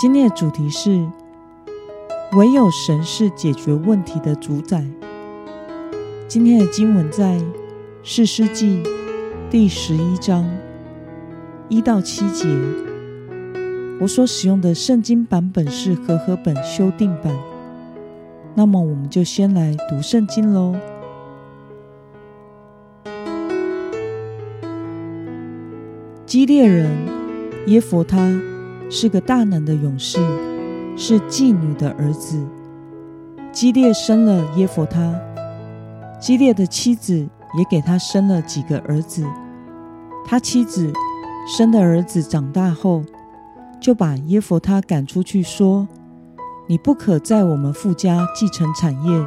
今天的主题是唯有神是解决问题的主宰。今天的经文在士师记第十一章一到七节。我所使用的圣经版本是和合本修订版。那么，我们就先来读圣经喽。基列人耶佛他是个大能的勇士，是妓女的儿子。基列生了耶佛他，基列的妻子也给他生了几个儿子。他妻子生的儿子长大后，就把耶佛他赶出去，说：“你不可在我们富家继承产业，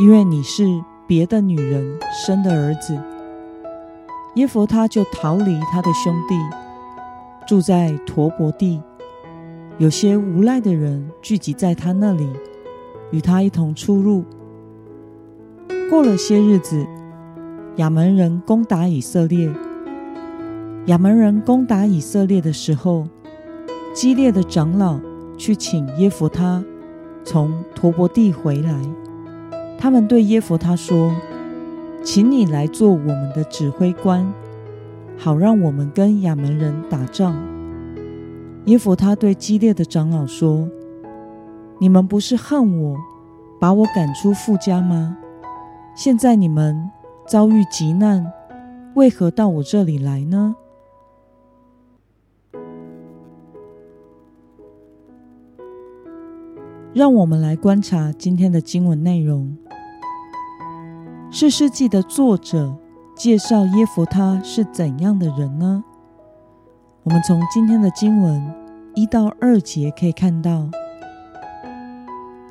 因为你是别的女人生的儿子。”耶佛他就逃离他的兄弟，住在陀伯地。有些无赖的人聚集在他那里，与他一同出入。过了些日子，亚门人攻打以色列。亚门人攻打以色列的时候，激烈的长老去请耶佛他从陀伯地回来。他们对耶佛他说。请你来做我们的指挥官，好让我们跟亚门人打仗。耶弗他对激烈的长老说：“你们不是恨我，把我赶出富家吗？现在你们遭遇急难，为何到我这里来呢？”让我们来观察今天的经文内容。是世纪的作者介绍耶佛他是怎样的人呢？我们从今天的经文一到二节可以看到，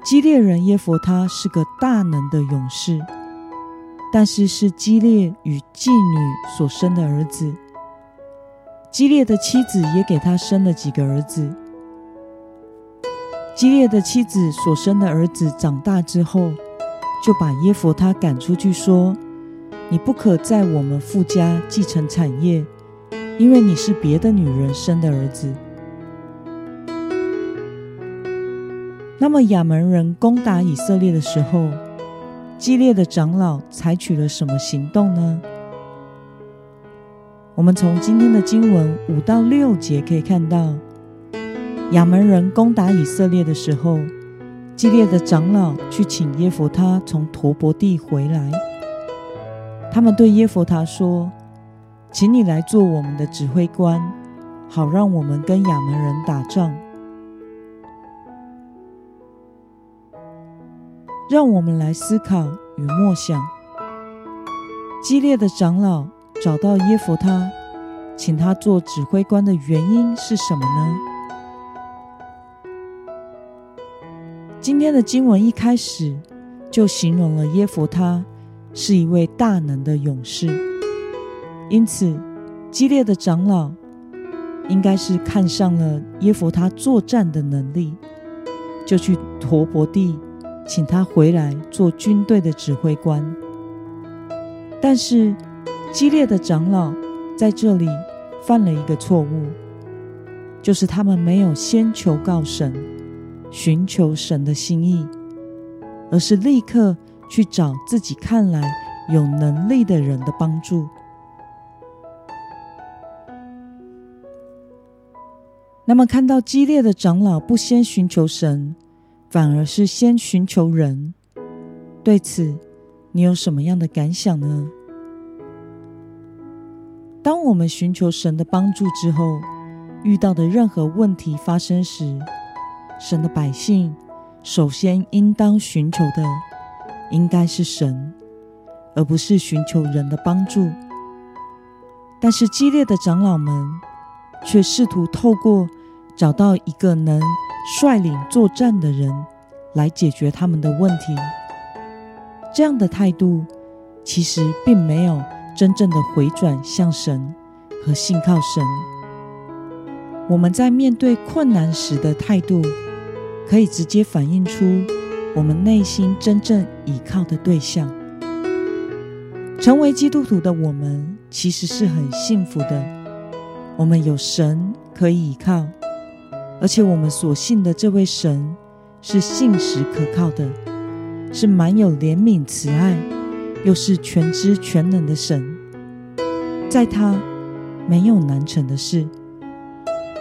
基列人耶佛他是个大能的勇士，但是是基列与妓女所生的儿子。基列的妻子也给他生了几个儿子。基列的妻子所生的儿子长大之后。就把耶佛他赶出去，说：“你不可在我们父家继承产业，因为你是别的女人生的儿子。”那么亚门人攻打以色列的时候，激烈的长老采取了什么行动呢？我们从今天的经文五到六节可以看到，亚门人攻打以色列的时候。激烈的长老去请耶弗他从陀伯地回来。他们对耶弗他说：“请你来做我们的指挥官，好让我们跟亚门人打仗。”让我们来思考与默想：激烈的长老找到耶弗他，请他做指挥官的原因是什么呢？今天的经文一开始就形容了耶佛他是一位大能的勇士，因此激烈的长老应该是看上了耶佛他作战的能力，就去陀伯地请他回来做军队的指挥官。但是激烈的长老在这里犯了一个错误，就是他们没有先求告神。寻求神的心意，而是立刻去找自己看来有能力的人的帮助。那么，看到激烈的长老不先寻求神，反而是先寻求人，对此你有什么样的感想呢？当我们寻求神的帮助之后，遇到的任何问题发生时，神的百姓首先应当寻求的，应该是神，而不是寻求人的帮助。但是激烈的长老们却试图透过找到一个能率领作战的人来解决他们的问题。这样的态度其实并没有真正的回转向神和信靠神。我们在面对困难时的态度，可以直接反映出我们内心真正倚靠的对象。成为基督徒的我们，其实是很幸福的。我们有神可以倚靠，而且我们所信的这位神是信实可靠的，是满有怜悯慈爱，又是全知全能的神。在他没有难成的事。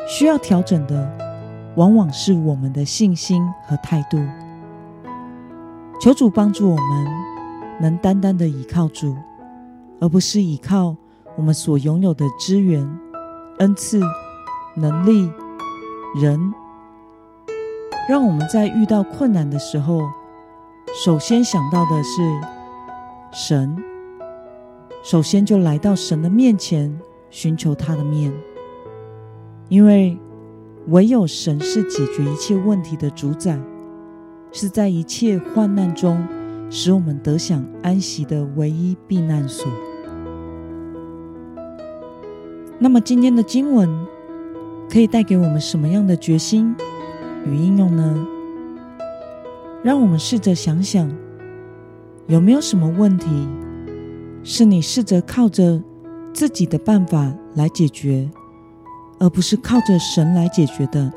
需要调整的，往往是我们的信心和态度。求主帮助我们，能单单的依靠主，而不是依靠我们所拥有的资源、恩赐、能力、人。让我们在遇到困难的时候，首先想到的是神，首先就来到神的面前，寻求他的面。因为唯有神是解决一切问题的主宰，是在一切患难中使我们得享安息的唯一避难所。那么，今天的经文可以带给我们什么样的决心与应用呢？让我们试着想想，有没有什么问题是你试着靠着自己的办法来解决？而不是靠着神来解决的。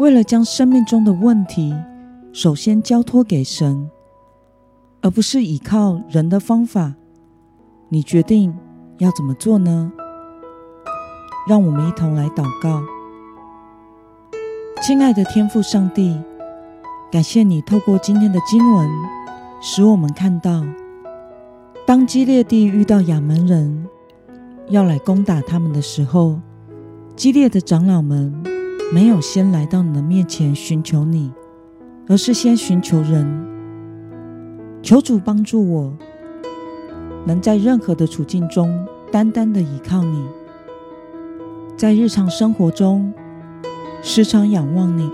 为了将生命中的问题首先交托给神，而不是依靠人的方法，你决定要怎么做呢？让我们一同来祷告。亲爱的天父上帝，感谢你透过今天的经文，使我们看到，当基列地遇到亚门人。要来攻打他们的时候，激烈的长老们没有先来到你的面前寻求你，而是先寻求人。求主帮助我，能在任何的处境中单单的依靠你，在日常生活中时常仰望你，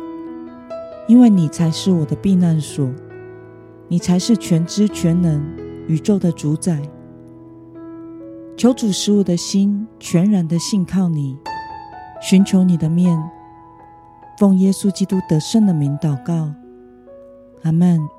因为你才是我的避难所，你才是全知全能宇宙的主宰。求主使我的心全然的信靠你，寻求你的面，奉耶稣基督得胜的名祷告，阿门。